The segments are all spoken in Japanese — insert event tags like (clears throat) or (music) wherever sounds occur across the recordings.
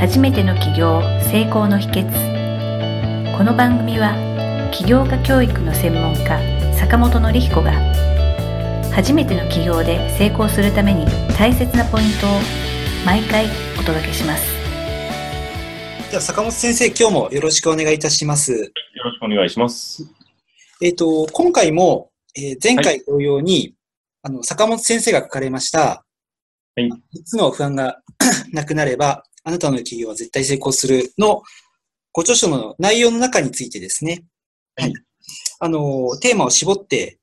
初めての起業成功の秘訣。この番組は起業家教育の専門家坂本典彦が初めての起業で成功するために大切なポイントを毎回お届けします。じゃあ坂本先生今日もよろしくお願いいたします。よろしくお願いします。えっ、と今回も、えー、前回同様に、はい、あの坂本先生が書かれましたはい。3つの不安が (clears throat) なくなれば、あなたの企業は絶対成功するのご著書の内容の中についてですね、はい。あの、テーマを絞って、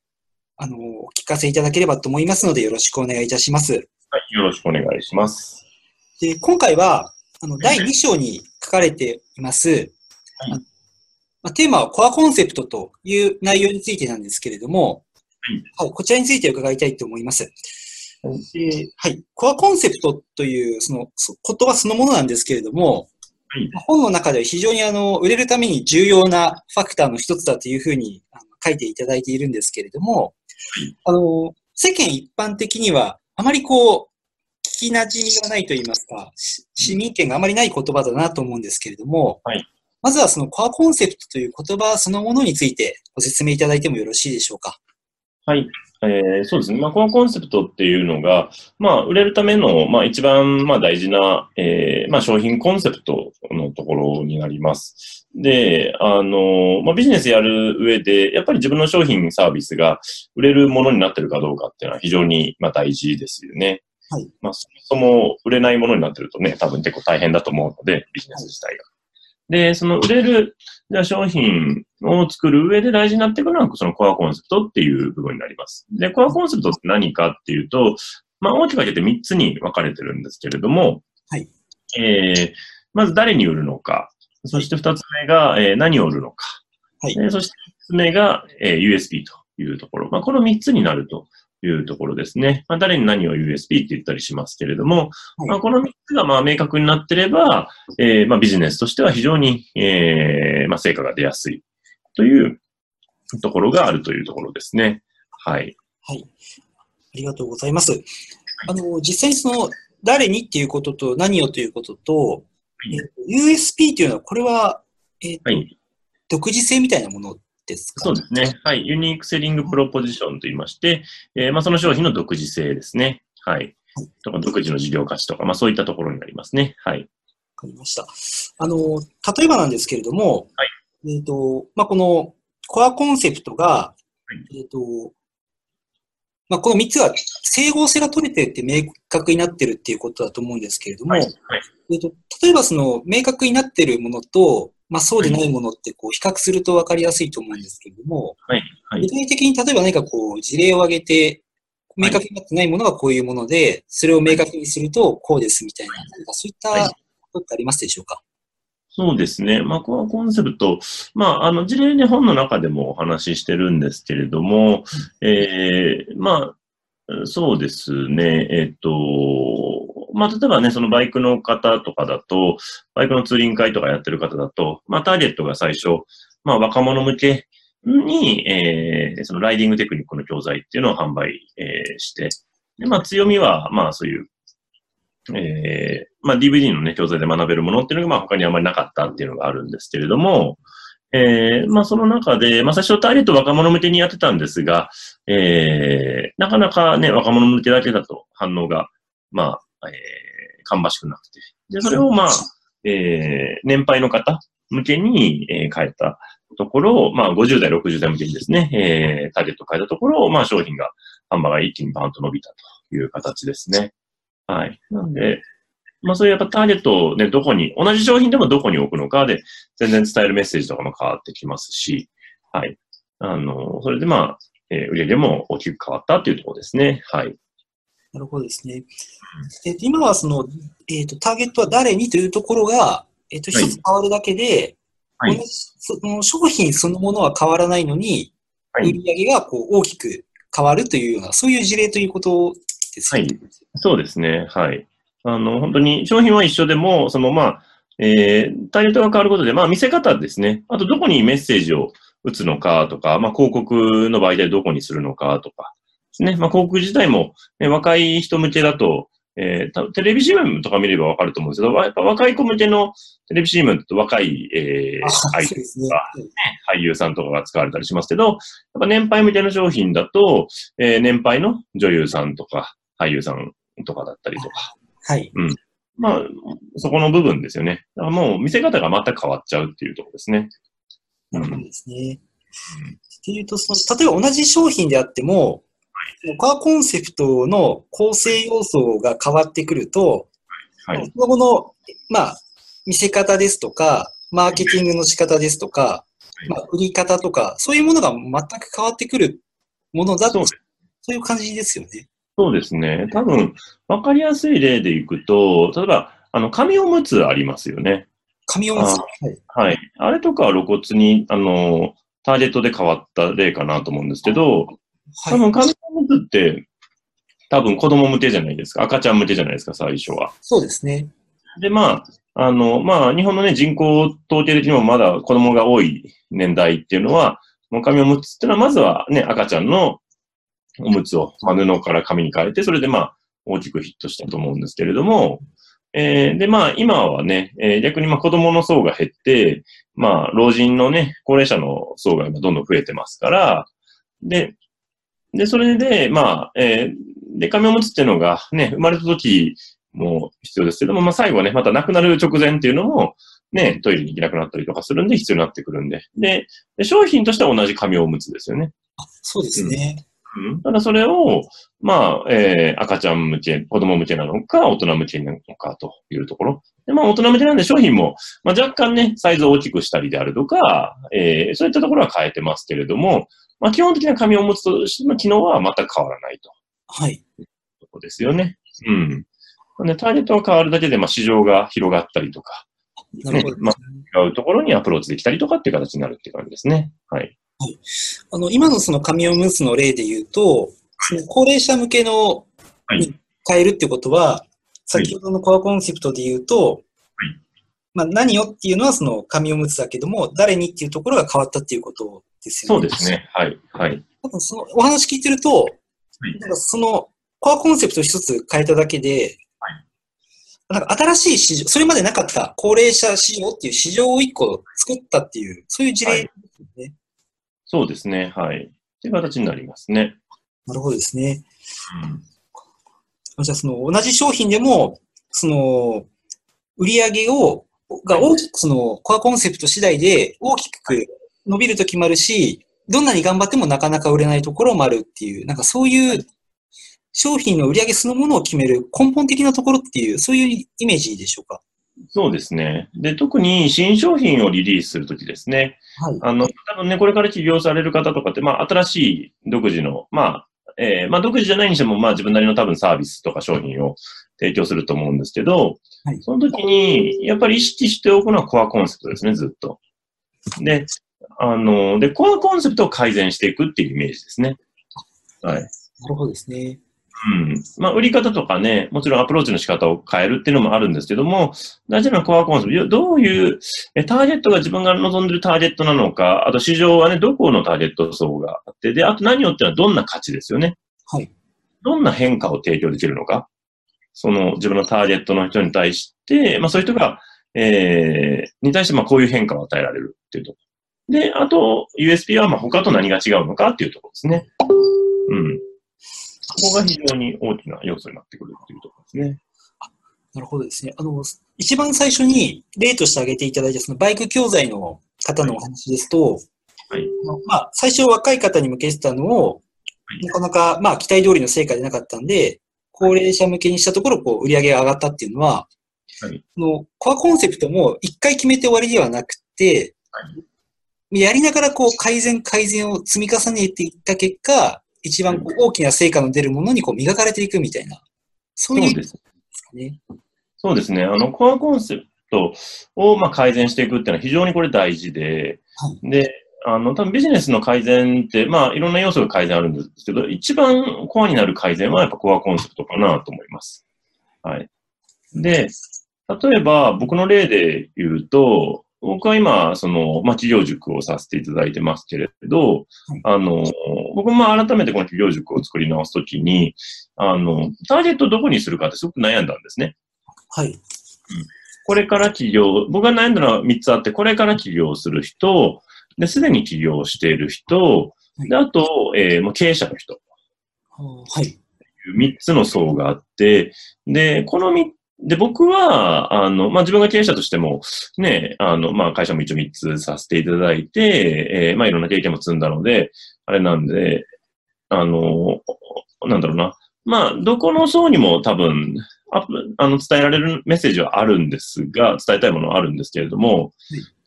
あの、お聞かせいただければと思いますので、よろしくお願いいたします。はい、よろしくお願いします。で、今回は、あの、第2章に書かれています、はい、まあ、テーマはコアコンセプトという内容についてなんですけれども、はい、はい、こちらについて伺いたいと思います。ではい。コアコンセプトという、その、言葉そのものなんですけれども、はい、本の中では非常にあの、売れるために重要なファクターの一つだというふうにあの書いていただいているんですけれども、あの、世間一般的には、あまりこう、聞き馴染みがないと言いますか、市民権があまりない言葉だなと思うんですけれども、はい、まずはそのコアコンセプトという言葉そのものについてご説明いただいてもよろしいでしょうか？はい。えー、そうですね。まあ、このコンセプトっていうのが、まあ、売れるための、まあ、一番、まあ、大事な、えー、まあ、商品コンセプトのところになります。で、あの、まあ、ビジネスやる上で、やっぱり自分の商品サービスが売れるものになってるかどうかっていうのは非常に、まあ、大事ですよね。はい。まあ、そもそも売れないものになってるとね、多分結構大変だと思うので、ビジネス自体が。で、その売れる、じゃあ商品を作る上で大事になってくるのは、そのコアコンセプトっていう部分になります。で、コアコンセプトって何かっていうと、まあ大きく分けて3つに分かれてるんですけれども、はい。えー、まず誰に売るのか、そして2つ目が、えー、何を売るのか、はい。そして3つ目が、えー、USB というところ。まあこの3つになるというところですね。まあ、誰に何を USB って言ったりしますけれども、はい、まあ、この3つがまあ明確になってれば、えー、まあビジネスとしては非常に、えー、まあ成果が出やすいというところがあるというところですね。はい。はい。ありがとうございます。あの、実際にその、誰にっていうことと何をということと、はい、USP っていうのは、これは、えーと、はい、独自性みたいなものですか？そうですね。はい。ユニークセリングプロポジションと言いまして、えー、まあ、その商品の独自性ですね。はい。とか、独自の事業価値とか、まあ、そういったところになりますね。はい。わかりました。あの、例えばなんですけれども、はい。えっ、ー、と、まあ、このコアコンセプトが、はい、えっ、ー、と、まあ、この3つは整合性が取れてって明確になってるっていうことだと思うんですけれども、はいはい、えーと、例えばその明確になってるものと、まあ、そうでないものってこう比較すると分かりやすいと思うんですけれども、はいはい、具体的に例えば何かこう事例を挙げて、明確になってないものがこういうもので、それを明確にするとこうですみたいな、何かそういったことってありますでしょうか、そうですね。まあ、このコンセプト、まあ、あの、事例で本の中でもお話ししてるんですけれども、ええー、まあ、そうですね。えっ、と、まあ、例えばね、そのバイクの方とかだと、バイクのツーリング会とかやってる方だと、まあ、ターゲットが最初、まあ、若者向けに、えー、そのライディングテクニックの教材っていうのを販売、えー、して、で、まあ、強みは、まあ、そういう、えー、まあ、DVD のね、教材で学べるものっていうのが、まあ、他にあまりなかったっていうのがあるんですけれども、えー、まあ、その中で、まあ、最初ターゲット若者向けにやってたんですが、えー、なかなかね、若者向けだけだと反応が、まあ、えー、芳しくなくて。で、それをまあ、えー、年配の方向けに、えー、変えたところ、まあ、50代、60代向けにですね、えー、ターゲットを変えたところ、まあ、商品が、販売が一気にバーンと伸びたという形ですね。はい。なんで、まあ、そういうやっぱターゲットをね、どこに、同じ商品でもどこに置くのかで、全然伝えるメッセージとかも変わってきますし、はい。あの、それでまあ、えー、売り上げも大きく変わったっていうところですね。はい。なるほどですね。えー、今はその、えっ、ー、と、ターゲットは誰にというところが、えっ、ー、と、一つ変わるだけで、はい、その商品そのものは変わらないのに、はい、売り上げがこう大きく変わるというような、そういう事例ということですね。はい。そうですね。はい。あの、本当に商品は一緒でも、その、まあ、えー、ターゲットが変わることで、まあ、見せ方ですね。あと、どこにメッセージを打つのかとか、まあ、広告の場合でどこにするのかとか、ね。まあ、広告自体も、ね、若い人向けだと、えー、テレビ CM とか見ればわかると思うんですけど、やっぱ若い子向けのテレビ CM と若い、えー、アイドルとか、俳優さんとかが使われたりしますけど、やっぱ年配向けの商品だと、えー、年配の女優さんとか、俳優さんとかだったりとか。はい。うん。まあ、そこの部分ですよね。だからもう見せ方が全く変わっちゃうっていうところですね。なるほどですね。うん、っていうと、その、例えば同じ商品であっても、コアコンセプトの構成要素が変わってくると、はい、その後の、まあ、見せ方ですとか、マーケティングの仕方ですとか、まあ、売り方とか、そういうものが全く変わってくるものだと、そういう感じですよね。そうですね。多分、わかりやすい例でいくと、例えば、あの、紙おむつありますよね。紙おむつはい。はい。あれとかは露骨に、あの、ターゲットで変わった例かなと思うんですけど、多分紙おむつって、多分子供向けじゃないですか。赤ちゃん向けじゃないですか、最初は。そうですね。で、まあ、あの、まあ、日本のね、人口統計的にもまだ子供が多い年代っていうのは、もう紙おむつっていうのは、まずはね、赤ちゃんのおむつを、まあ、布から紙に変えて、それでまあ、大きくヒットしたと思うんですけれども、えー、で、まあ、今はね、えー、逆にまあ子供の層が減って、まあ、老人のね、高齢者の層が今どんどん増えてますから、で、で、それで、まあ、えー、で、紙おむつっていうのがね、生まれた時も必要ですけども、まあ、最後ね、また亡くなる直前っていうのも、ね、トイレに行けなくなったりとかするんで必要になってくるんで。で、で商品としては同じ紙おむつですよね。あそうですね。うん。ただそれを、まあ、えー、赤ちゃん向け、子供向けなのか、大人向けなのかというところ。で、まあ、大人向けなんで商品も、まあ、若干ね、サイズを大きくしたりであるとか、えー、そういったところは変えてますけれども、まあ、基本的な紙を持つとしての機能は全く変わらないと。はい。とこですよね。うん。で、ターゲットが変わるだけで、まあ、市場が広がったりとか、ね、まあ、違うところにアプローチできたりとかっていう形になるっていう感じですね。はい。はい。あの、今のその紙おむつの例で言うと、その高齢者向けの、に変えるってことは、先ほどのコアコンセプトで言うと、はい、まあ、何をっていうのはその紙おむつだけども、誰にっていうところが変わったっていうことですよね。そうですね。はい。はい。多分そのお話聞いてると、はい、なんかそのコアコンセプト一つ変えただけで、はい、なんか新しい市場、それまでなかった高齢者市場っていう市場を一個作ったっていう、そういう事例ですね。はいそうですね。はい。っていう形になりますね。なるほどですね。うん、じゃあ、その同じ商品でも、その、売り上げを、が大きく、その、コアコンセプト次第で大きく伸びるときもあるし、どんなに頑張ってもなかなか売れないところもあるっていう、なんかそういう商品の売り上げそのものを決める根本的なところっていう、そういうイメージでしょうか？そうですね。で、特に新商品をリリースするときですね。はい。あの、多分ね、これから起業される方とかって、まあ、新しい独自の、まあ、えー、まあ、独自じゃないにしても、まあ、自分なりの多分サービスとか商品を提供すると思うんですけど、はい。その時に、やっぱり意識しておくのはコアコンセプトですね、ずっと。で、あの、で、コアコンセプトを改善していくっていうイメージですね。はい。なるほどですね。うん。まあ、売り方とかね、もちろんアプローチの仕方を変えるっていうのもあるんですけども、大事なコアコンセプト、どういうえターゲットが自分が望んでるターゲットなのか、あと市場はね、どこのターゲット層があって、で、あと何よってのはどんな価値ですよね。はい。どんな変化を提供できるのか。その自分のターゲットの人に対して、まあそういう人が、えー、に対してまあこういう変化を与えられるっていうところ。で、あと、USP はまあ他と何が違うのかっていうところですね。うん。ここが非常に大きな要素になってくるっていうところですね。なるほどですね。あの、一番最初に例として挙げていただいたそのバイク教材の方のお話ですと、はい。まあ、最初若い方に向けてたのを、はい、なかなか、まあ、期待通りの成果でなかったんで、高齢者向けにしたところ、こう、売り上げが上がったっていうのは、はい。の、コアコンセプトも一回決めて終わりではなくて、はい。やりながらこう、改善改善を積み重ねていった結果、一番大きな成果の出るものにこう磨かれていくみたいな、そういう、ですね。そうですね。あの、コアコンセプトをまあ改善していくっていうのは非常にこれ大事で、はい、で、あの、多分ビジネスの改善って、まあ、いろんな要素が改善あるんですけど、一番コアになる改善はやっぱコアコンセプトかなと思います。はい。で、例えば僕の例で言うと、僕は今、その、まあ、企業塾をさせていただいてますけれど、あの、僕も改めてこの企業塾を作り直すときに、あの、ターゲットどこにするかってすごく悩んだんですね。はい。これから起業、僕が悩んだのは3つあって、これから起業する人、で、すでに起業している人、で、あと、えー、もう経営者の人。はい。3つの層があって、で、この3で、僕は、あの、まあ、自分が経営者としても、ね、あの、まあ、会社も一応3つさせていただいて、えー、まあ、いろんな経験も積んだので、あれなんで、あの、なんだろうな。まあ、どこの層にも多分、ああの、伝えられるメッセージはあるんですが、伝えたいものはあるんですけれども、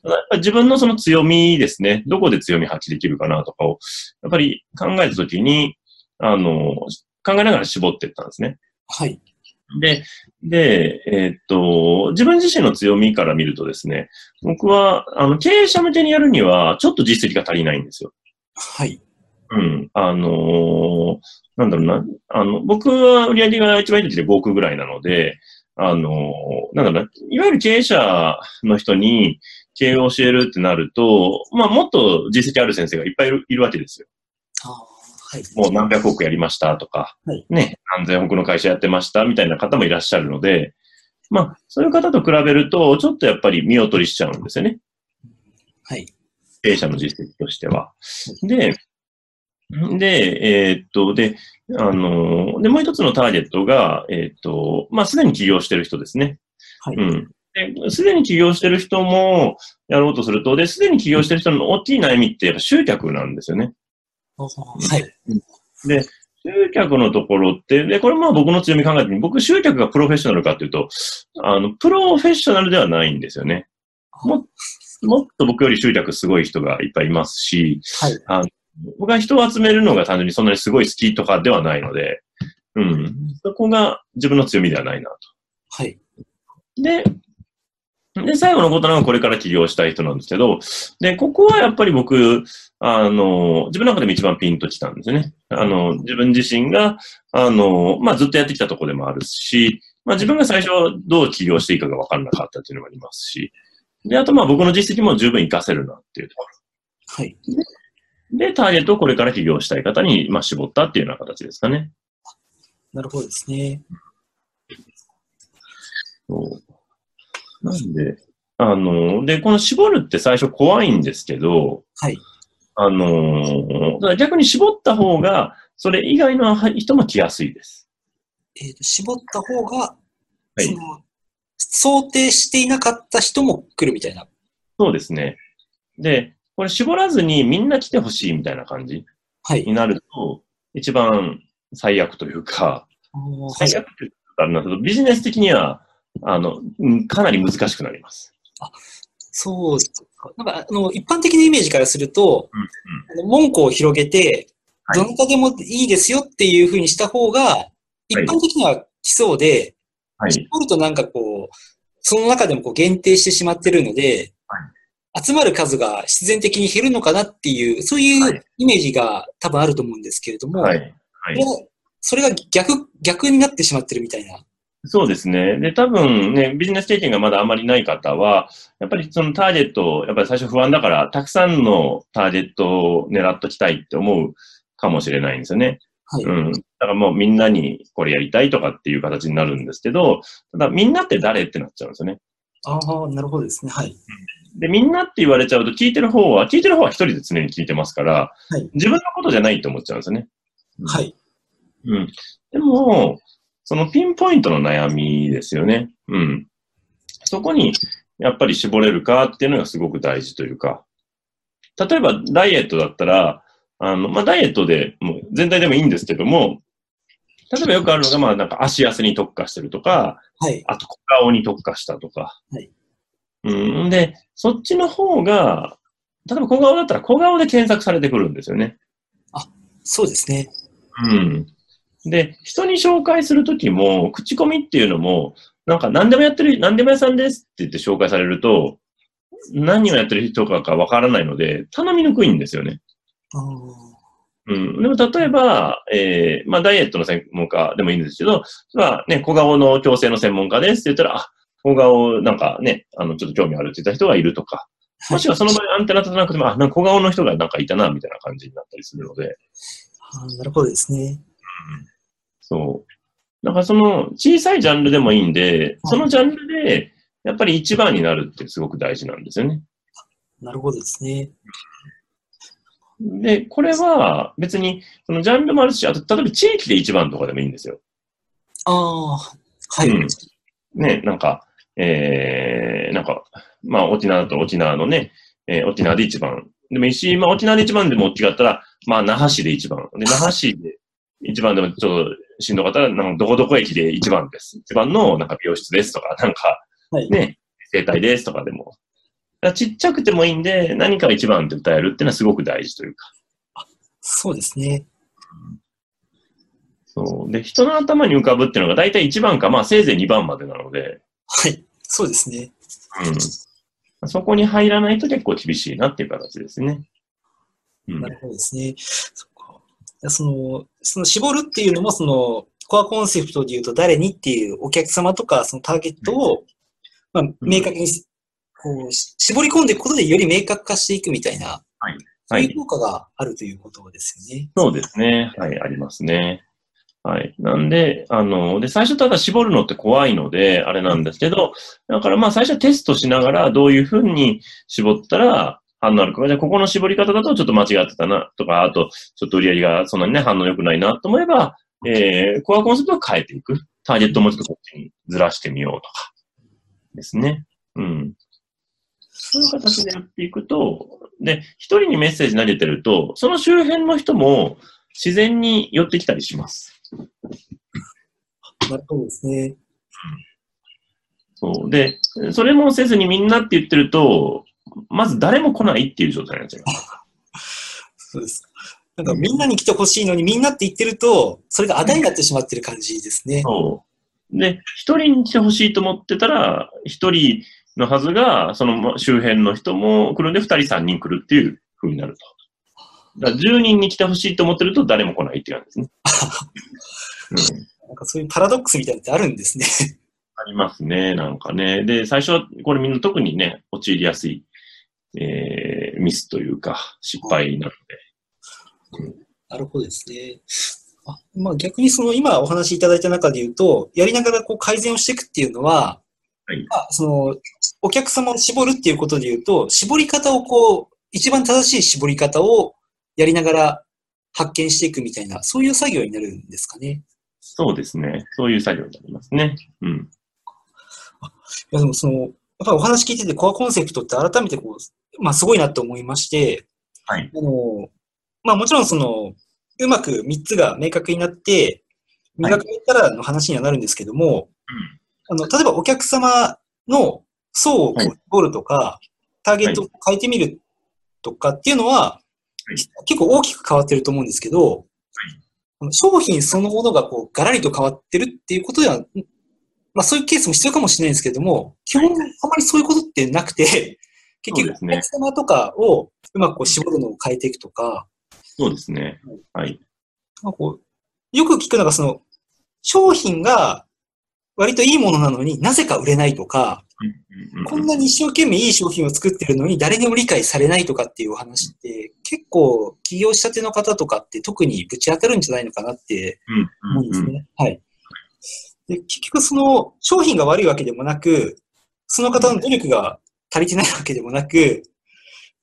はい、自分のその強みですね、どこで強み発揮できるかなとかを、やっぱり考えたときに、あの、考えながら絞っていったんですね。はい。で、で、えー、っと、自分自身の強みから見るとですね、僕は、あの、経営者向けにやるには、ちょっと実績が足りないんですよ。はい。うん。あのー、なんだろうな、あの、僕は売り上げが一番いい時で5億ぐらいなので、あのー、なんだろうな、いわゆる経営者の人に経営を教えるってなると、まあ、もっと実績ある先生がいっぱいいるいるわけですよ。あはい、もう何百億やりましたとか、はい、ね、何千億の会社やってましたみたいな方もいらっしゃるので、まあ、そういう方と比べると、ちょっとやっぱり見劣りしちゃうんですよね。はい。経営者の実績としては。で、で、えー、っと、で、あの、で、もう一つのターゲットが、えー、っと、まあ、すでに起業してる人ですね。はい。うん。すでに起業してる人もやろうとすると、で、すでに起業してる人の大きい悩みってやっぱ集客なんですよね。はい。で、集客のところって、で、これまあ僕の強み考えてみ僕集客がプロフェッショナルかっていうと、あの、プロフェッショナルではないんですよね。ももっと僕より集客すごい人がいっぱいいますし、はい、あの僕は人を集めるのが単純にそんなにすごい好きとかではないので、うん。そこが自分の強みではないなと。はい。で、で、最後のことなのがこれから起業したい人なんですけど、で、ここはやっぱり僕、あの、自分の中でも一番ピンときたんですね。あの、自分自身が、あの、まあ、ずっとやってきたところでもあるし、まあ、自分が最初どう起業していいかが分からなかったっていうのもありますし、で、あとまあ僕の実績も十分活かせるなっていうところ。はい。で、ターゲットをこれから起業したい方に、まあ、絞ったっていうような形ですかね。なるほどですね。そうなんで、あの、で、この絞るって最初怖いんですけど、はい。あの、逆に絞った方が、それ以外の人も来やすいです。えと、絞った方が、はい、その、想定していなかった人も来るみたいな。そうですね。で、これ絞らずにみんな来てほしいみたいな感じになると、はい、一番最悪というか、最悪ビジネス的にはあの、かなり難しくなります。あ、そうなんか、あの、一般的なイメージからすると、うんうん、門戸を広げて、どなたでもいいですよっていうふうにした方が、一般的には来そうで、はい、絞るとなんかこう、その中でもこう限定してしまってるので、はい、集まる数が必然的に減るのかなっていう、そういうイメージが多分あると思うんですけれども、はい、はい、それが逆、逆になってしまってるみたいなそうですね。で、多分ね、ビジネス経験がまだあまりない方は、やっぱりそのターゲット、やっぱり最初不安だから、たくさんのターゲットを狙っときたいって思うかもしれないんですよね。はい。うん。だからもうみんなにこれやりたいとかっていう形になるんですけど、ただみんなって誰ってなっちゃうんですよね。ああ、なるほどですね。はい。で、みんなって言われちゃうと、聞いてる方は、聞いてる方は一人で常に聞いてますから、はい、自分のことじゃないと思っちゃうんですよね。はい。うん。でも、そのピンポイントの悩みですよね。うん。そこに、やっぱり絞れるかっていうのがすごく大事というか、例えばダイエットだったら、あの、まあ、ダイエットでもう全体でもいいんですけども、例えばよくあるのが、まあ、なんか足痩せに特化してるとか、はい。あと小顔に特化したとか。はい。うん。で、そっちの方が、例えば小顔だったら小顔で検索されてくるんですよね。あ、そうですね。うん。で、人に紹介するときも、口コミっていうのも、なんか何でもやってる、何でも屋さんですって言って紹介されると、何をやってる人かかわからないので、頼みにくいんですよね。うん、でも例えば、えー、まあダイエットの専門家でもいいんですけど、まあね、小顔の矯正の専門家ですって言ったら、あ、邦画をなんかね、あの、ちょっと興味あるって言った人がいるとか、もしくはその場合アンテナ立たなくても、あ、なんか小顔の人がなんかいたな、みたいな感じになったりするので。あなるほどですね。うん、そう。だからその小さいジャンルでもいいんで、そのジャンルで、やっぱり一番になるってすごく大事なんですよね。なるほどですね。で、これは別に、そのジャンルもあるし、あと、例えば地域で一番とかでもいいんですよ。ああ、はい、うん。ね、なんか、えー、なんか、まあ、沖縄だと沖縄のね、えー、沖縄で一番。でもいいし、まあ、沖縄で一番でも違ったら、まあ、那覇市で一番。で、那覇市で一番でもちょっとしんどかったら、なんかどこどこ駅で一番です。一番の、なんか美容室ですとか、なんか、はい、ね、生態ですとかでも。ちっちゃくてもいいんで、何か一番って歌えるっていうのはすごく大事というか。そうですね。そう。で、人の頭に浮かぶっていうのが大体1番か、まあせいぜい2番までなので。はい。そうですね。うん。そこに入らないと結構厳しいなっていう形ですね。うん、なるほどですね。そか。その、その絞るっていうのも、その、コアコンセプトで言うと誰にっていうお客様とか、そのターゲットを、まあ、明確に、こう、絞り込んでいくことでより明確化していくみたいな、はい。そういう効果があるということですよね。そうですね。はい、ありますね。はい。なんで、あの、で、最初ただ絞るのって怖いので、あれなんですけど、だからまあ最初はテストしながらどういうふうに絞ったら反応あるか。じゃあここの絞り方だとちょっと間違ってたなとか、あとちょっと売り上げがそんなにね反応良くないなと思えば、えー、コアコンセプトを変えていく。ターゲットをもうちょっとこっちにずらしてみようとか。ですね。うん。そういう形でやっていくと、で、一人にメッセージ投げてると、その周辺の人も自然に寄ってきたりします。なるほどですね。そう。で、それもせずにみんなって言ってると、まず誰も来ないっていう状態になっちゃいます。そうですか。なんかみんなに来てほしいのにみんなって言ってると、それがあだになってしまってる感じですね。そう。で、一人に来てほしいと思ってたら、一人のはずが、その周辺の人も来るんで、二人三人来るっていう風になると。だ10人に来てほしいと思ってると誰も来ないっていう感じですね。(laughs) うん、なんかそういうパラドックスみたいなのってあるんですね。ありますね、なんかね。で、最初はこれみんな特にね、陥りやすい、えー、ミスというか、失敗なので。うん、なるほどですね。あまあ、逆にその今お話しいただいた中で言うと、やりながらこう改善をしていくっていうのは、はい、まあ、そのお客様を絞るっていうことで言うと、絞り方をこう、一番正しい絞り方をやりながら発見していくみたいな、そういう作業になるんですかね。そうですね。そういう作業になりますね。うん。いや、でもその、やっぱりお話聞いててコアコンセプトって改めてこう、まあすごいなと思いまして、はい。あの、まあもちろんその、うまく3つが明確になって、磨かれたらの話にはなるんですけども、はい、あの、例えばお客様の層を絞るとか、はい、ターゲットを変えてみるとかっていうのは、結構大きく変わってると思うんですけど、商品そのものがこうガラリと変わってるっていうことでは、まあそういうケースも必要かもしれないんですけども、基本あまりそういうことってなくて、(laughs) 結局お客様とかをうまくこう絞るのを変えていくとか。そうですね。はい。まあ、こうよく聞くのがその、商品が割といいものなのになぜか売れないとか、こんなに一生懸命いい商品を作ってるのに誰にも理解されないとかっていうお話って結構起業したての方とかって特にぶち当たるんじゃないのかなって思うんですね。はい。で結局その商品が悪いわけでもなく、その方の努力が足りてないわけでもなく、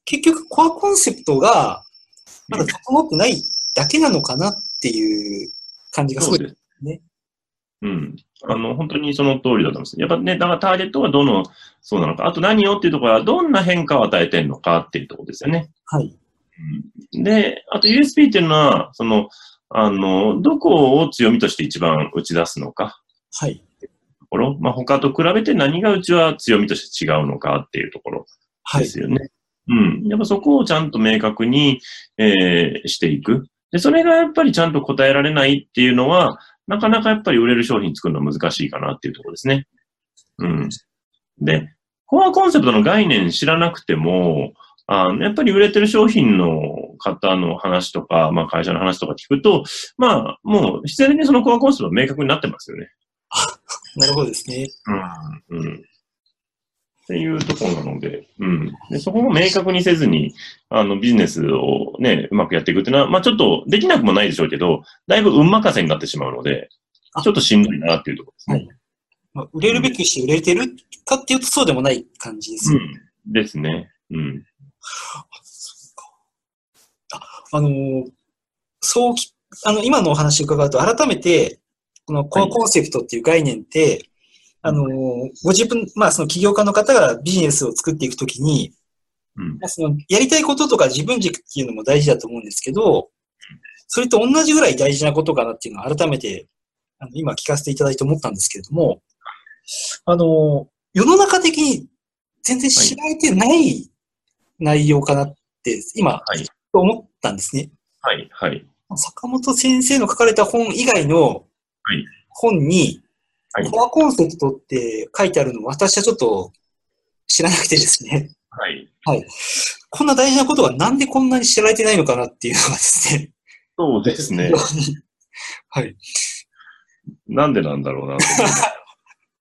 結局コアコンセプトがまだ整ってないだけなのかなっていう感じがすごいですね。うん。あの、本当にその通りだと思います。やっぱね、だからターゲットがどの、そうなのか、あと何をっていうところはどんな変化を与えてるのかっていうところですよね。はい。で、あと USP っていうのは、その、あの、どこを強みとして一番打ち出すのか。はい。ところ。まあ、他と比べて何がうちは強みとして違うのかっていうところですよね。はい、うん。やっぱそこをちゃんと明確に、えー、していく。で、それがやっぱりちゃんと答えられないっていうのは、なかなかやっぱり売れる商品作るのは難しいかなっていうところですね。うん。で、コアコンセプトの概念知らなくても、あのやっぱり売れてる商品の方の話とか、まあ会社の話とか聞くと、まあもう自然にそのコアコンセプト明確になってますよね。なるほどですね。うん。うん。っていうところなので、うん。で、そこも明確にせずに、あの、ビジネスをね、うまくやっていくっていうのは、まあちょっとできなくもないでしょうけど、だいぶ運任せになってしまうので、ちょっとしんどいなっていうところですね。まあ、売れるべきして売れてるかっていうとそうでもない感じですよね。うん。ですね。うん。あのーそうき、あの、今のお話を伺うと、改めて、このコアコンセプトっていう概念って、あのーご自分、まあ、その起業家の方がビジネスを作っていくときに、うん。まあその、やりたいこととか自分軸っていうのも大事だと思うんですけど、それと同じぐらい大事なことかなっていうのを改めて、あの今聞かせていただいて思ったんですけれども、あのー世の中的に全然知られてない内容かなって、今、はい。思ったんですね。はい。はい。坂本先生の書かれた本以外のはい本に、はいコアコンセプトって書いてあるのを私はちょっと知らなくてですね。はい。こんな大事なことがなんでこんなに知られてないのかなっていうのがですね。そうですね。(laughs) はい。なんでなんだろうな。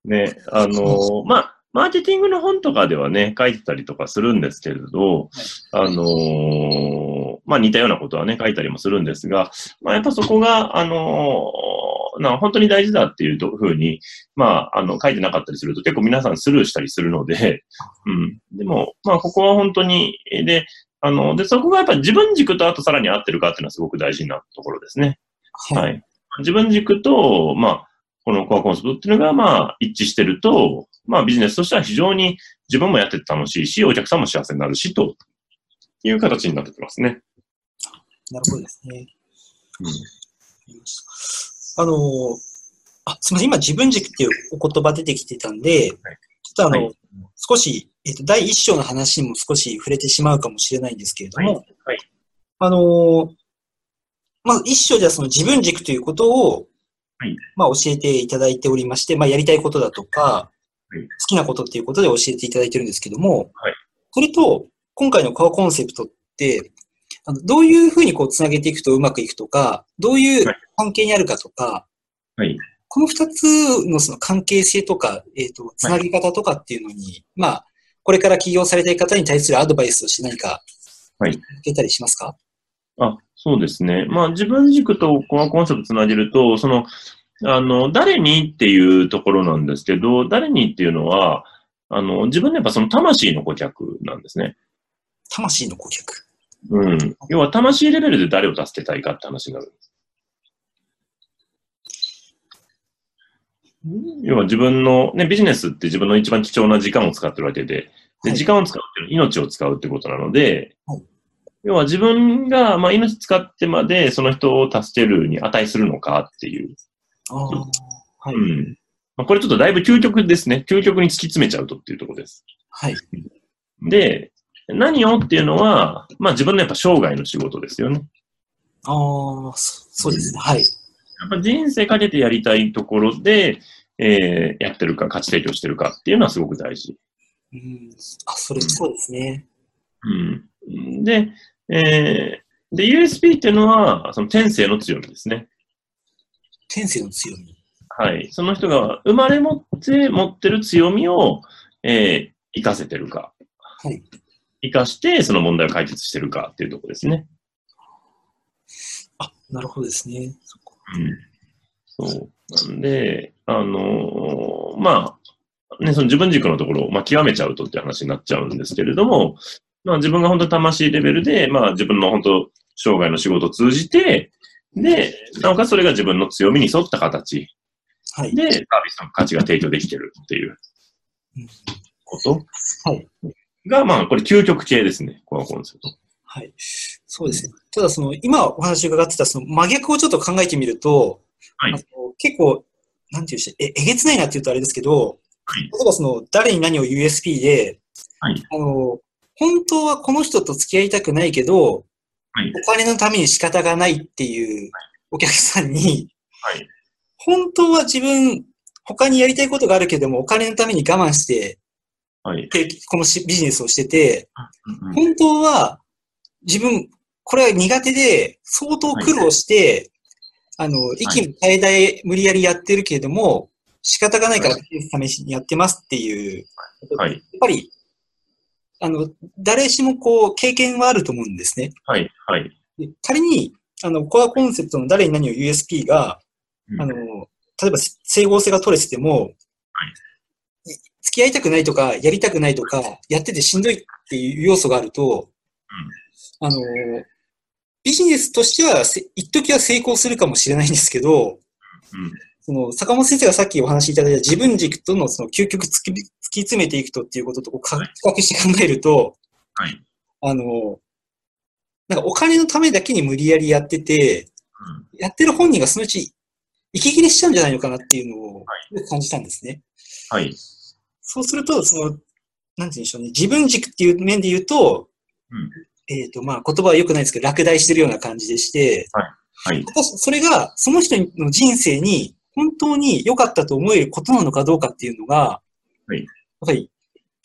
ね、あの (laughs) まあ、マーケティングの本とかではね、書いてたりとかするんですけれど、あのーまあ似たようなことはね、書いたりもするんですが、まあやっぱそこが、あのーな本当に大事だっていうふうに、まあ、あの、書いてなかったりすると結構皆さんスルーしたりするので、うん。でも、まあここは本当に、で、あの、で、そこがやっぱり自分軸とあとさらに合ってるかっていうのはすごく大事なところですね。は。はいい。自分軸と、まあ、このコアコンセプトっていうのが、まあ、一致してると、まあ、ビジネスとしては非常に自分もやってて楽しいし、お客さんも幸せになるし、という形になってきますね。なるほどですね。うんあのーあ、すみません。今自分軸っていうお言葉出てきてたんで、ちょっとあの、はい。少し、えっ、と、第一章の話にも少し触れてしまうかもしれないんですけれども、はい。はいあのーまず一章ではその自分軸ということを、はい。まあ教えていただいておりまして、まあやりたいことだとか、はい。好きなことっていうことで教えていただいてるんですけども、はい。それと、今回のコアコンセプトって、あのどういうふうにこうつなげていくとうまくいくとか、どういうはい関係にあるかとか、はい。この二つのその関係性とか、えっ、と、つなぎ方とかっていうのに、まあ、これから起業されたい方に対するアドバイスとして何か、はいいけたりしますか？あ、そうですね。まあ、自分軸とコアコンセプトつなげると、その、あの、誰にっていうところなんですけど、誰にっていうのは、あの、自分のやっぱその魂の顧客なんですね。魂の顧客。うん。要は魂レベルで誰を助けたいかって話になる。要は自分の、ね、ビジネスって自分の一番貴重な時間を使ってるわけで、で、はい時間を使うっていうのは命を使うってことなので、はい要は自分が、まあ、命使ってまでその人を助けるに値するのかっていう。ああ、はい、うん。まあ、これちょっとだいぶ究極ですね。究極に突き詰めちゃうとっていうところです。はい。で、何をっていうのは、まあ自分のやっぱ生涯の仕事ですよね。ああ、そそうですね。はい。やっぱ人生かけてやりたいところで、えーやってるか、価値提供してるかっていうのはすごく大事。うん、あ、それ、そうですね。うん。で、えーで、USP っていうのは、その天性の強みですね。天性の強み。はい。その人が生まれ持って持ってる強みを、えー活かせてるか。はい。活かして、その問題を解決してるかっていうところですね。あ、なるほどですね。そうん。そう。なんで、あのーまあ、ね、その自分軸のところを、まあ、極めちゃうとって話になっちゃうんですけれども、まあ、自分が本当に魂レベルで、まあ、自分の本当、生涯の仕事を通じて、で、なおかつそれが自分の強みに沿った形はい。で、サービスの価値が提供できてるっていううんことはい。が、まあ、これ究極系ですね、このコンセプト。はい。そうですね。ただ、その、今お話伺ってた、その真逆をちょっと考えてみると、はい結構、なんていうしえ、えげつないなって言うとあれですけど、はい。例えばその、誰に何を USP で、はい。あの、本当はこの人と付き合いたくないけど、はい。お金のために仕方がないっていうお客さんに、はい。本当は自分、他にやりたいことがあるけども、お金のために我慢して、はい。てこのしビジネスをしてて、うん本当は自分、これは苦手で、相当苦労して、あの、息の絶え絶え無理やりやってるけれども、仕方がないから試しにやってますっていう、はい。やっぱり、あの、誰しもこう、経験はあると思うんですね。はい。はい。で仮に、あの、コアコンセプトの誰に何を USP が、うんあの、例えば整合性が取れてても、い付き合いたくないとか、やりたくないとか、やっててしんどいっていう要素があると、あの、ビジネスとしてはせ、一時は成功するかもしれないんですけど、うん。その、坂本先生がさっきお話しいただいた自分軸とのその究極突き突き詰めていくとっていうこととこうか比較して考えると、はい。あの、なんかお金のためだけに無理やりやってて、やってる本人がそのうち息切れしちゃうんじゃないのかなっていうのを感じたんですね。はい。そうすると、その、なんて言うんでしょうね、自分軸っていう面で言うと、うんえっ、と、まあ、言葉は良くないですけど、落第してるような感じでして、はい。果たしてそれが、その人の人生に本当に良かったと思えることなのかどうかっていうのが、はいやっぱり、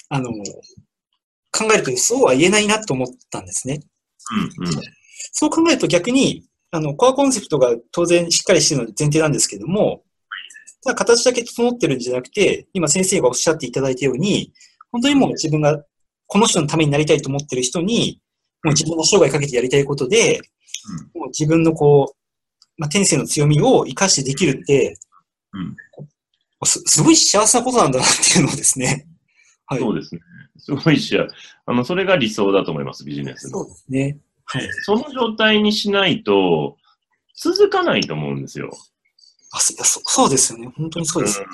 あの、考えるとそうは言えないなと思ったんですね。うん。うん。そう考えると逆に、あの、コアコンセプトが当然しっかりしてるので前提なんですけども、ただ形だけ整ってるんじゃなくて、今先生がおっしゃっていただいたように、本当にもう自分がこの人のためになりたいと思ってる人に、もう自分の生涯かけてやりたいことで、もう自分のこう、まあ、天性の強みを活かしてできるって、うんすすごい幸せなことなんだなっていうのをですね。はい。そうですね。すごいし、あの、それが理想だと思います、ビジネスのそう。ですね。はい。その状態にしないと、続かないと思うんですよ。あそそそうですよね。本当にそうです。うん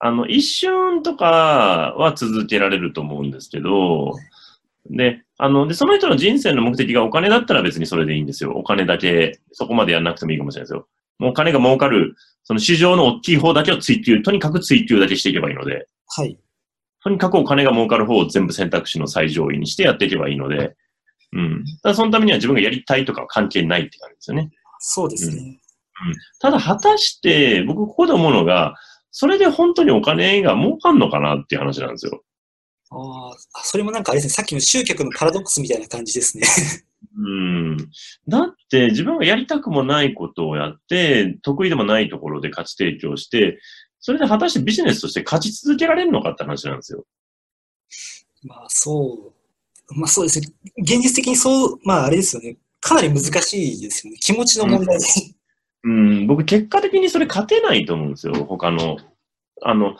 あの、一瞬とかは続けられると思うんですけど、で、あの、で、その人の人生の目的がお金だったら別にそれでいいんですよ。お金だけ、そこまでやんなくてもいいかもしれないですよ。もうお金が儲かる、その市場の大きい方だけを追求、とにかく追求だけしていけばいいので、はい。とにかくお金が儲かる方を全部選択肢の最上位にしてやっていけばいいので、うん。ただそのためには自分がやりたいとかは関係ないって感じですよね。そうですね。ただ果たして、僕ここで思うのが、それで本当にお金が儲かんのかなっていう話なんですよ。ああ、それもなんかあれですね、さっきの集客のパラドックスみたいな感じですね。うん。だって自分がやりたくもないことをやって、得意でもないところで価値提供して、それで果たしてビジネスとして勝ち続けられるのかって話なんですよ。まあそう。まあそうですね。現実的にそう、まああれですよね。かなり難しいですよね。気持ちの問題で。うん、僕結果的にそれ勝てないと思うんですよ、他の、あの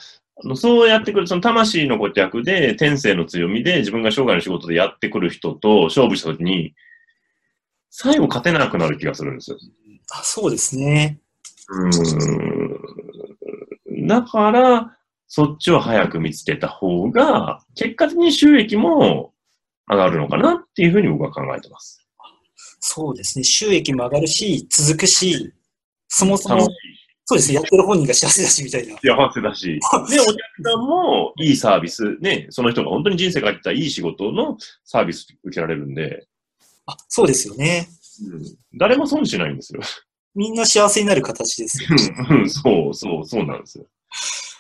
そうやってくる、その魂の顧客で、天性の強みで、自分が生涯の仕事でやってくる人と勝負したときに、最後勝てなくなる気がするんですよ。あそうですね。うん。だから、そっちを早く見つけた方が、結果的に収益も上がるのかなっていうふうに僕は考えてます。そうですね。収益も上がるし、続くし、そもそもそうですね。やってる本人が幸せだし、みたいな。幸せだし、(laughs) で、お客さんもいいサービス、ね、その人が本当に人生がかけたいい仕事のサービス受けられるんで、あ、そうですよね。誰も損しないんですよ。みんな幸せになる形ですよ。うんそうそう、そうなんですよ。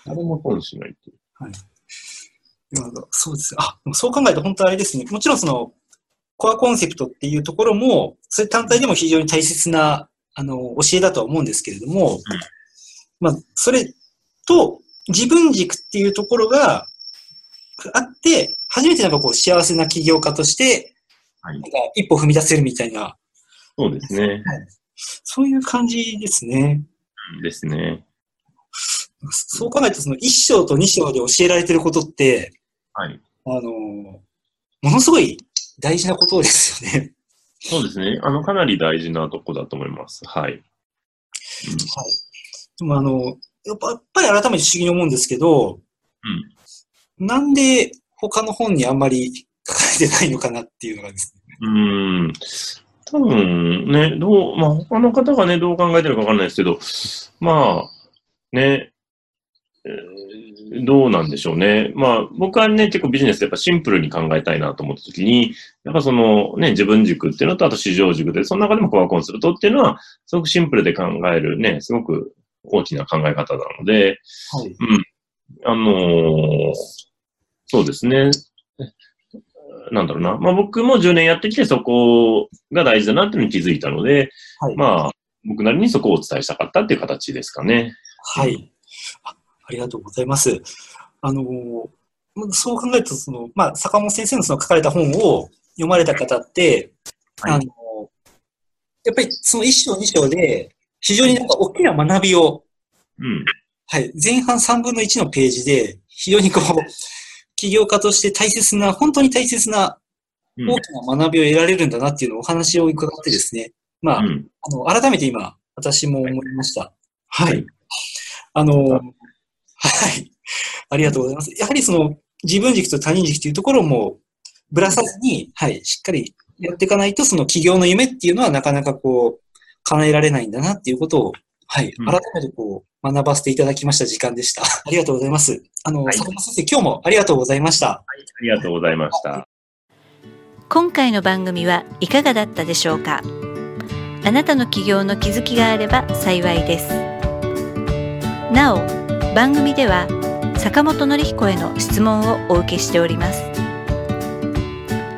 誰も損しないっていう。いやそうです。あ、そう考えると本当あれですね。もちろんその、コアコンセプトっていうところも、それ単体でも非常に大切な、あの、教えだとは思うんですけれども、まあ、それと、自分軸っていうところがあって、初めてなんかこう幸せな起業家として、はいなんか一歩踏み出せるみたいな、そうですね。そういう感じですね。ですね。そう考えると、その一章と二章で教えられてることって、はい。あの、ものすごい大事なことですよね。そうですね。あの、かなり大事なとこだと思います。はい。はい。でもあの、やっぱやっぱり改めて不思議に思うんですけど、なんで他の本にあんまり書かれてないのかなっていうのがですね。うん。多分ね、どう、まあ、他の方がね、どう考えてるかわかんないですけど、まあ、ね、えーどうなんでしょうね。まあ、僕はね、結構ビジネスでやっぱシンプルに考えたいなと思ったときに、やっぱそのね、自分軸っていうのと、あと市場軸で、その中でもコアコンセプトっていうのは、すごくシンプルで考えるね、すごく大きな考え方なので、はい。あのーそうですね。なんだろうな。まあ僕も10年やってきてそこが大事だなっていうのに気づいたので、はい。まあ僕なりにそこをお伝えしたかったっていう形ですかね。はい。あありがとうございます。あの、そう考えると、その、まあ、坂本先生のその書かれた本を読まれた方って、はい、あの、やっぱりその一章二章で、非常になんか大きな学びを、うん、はい、前半3分の1のページで、非常にこう、起業家として大切な、本当に大切な大きな学びを得られるんだなっていうのをお話を伺ってですね、まあ、うん、あの、改めて今、私も思いました。はい。あの、はい。ありがとうございます。やはりその、自分軸と他人軸というところも、ぶらさずに、はい、しっかりやっていかないと、その企業の夢っていうのはなかなかこう、叶えられないんだなっていうことを、はい、改めてこう、学ばせていただきました時間でした。(laughs) ありがとうございます。あの、はい、坂本先生、今日もありがとうございました。はい、ありがとうございました。今回の番組はいかがだったでしょうか？あなたの起業の気づきがあれば幸いです。なお、番組では坂本典彦への質問をお受けしております。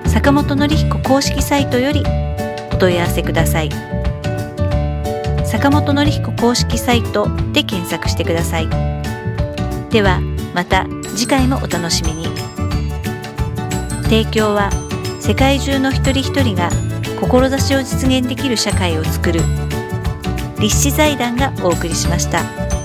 坂本典彦公式サイトよりお問い合わせください。坂本典彦公式サイトで検索してください。ではまた次回もお楽しみに。提供は世界中の一人一人が志を実現できる社会をつくる立志財団がお送りしました。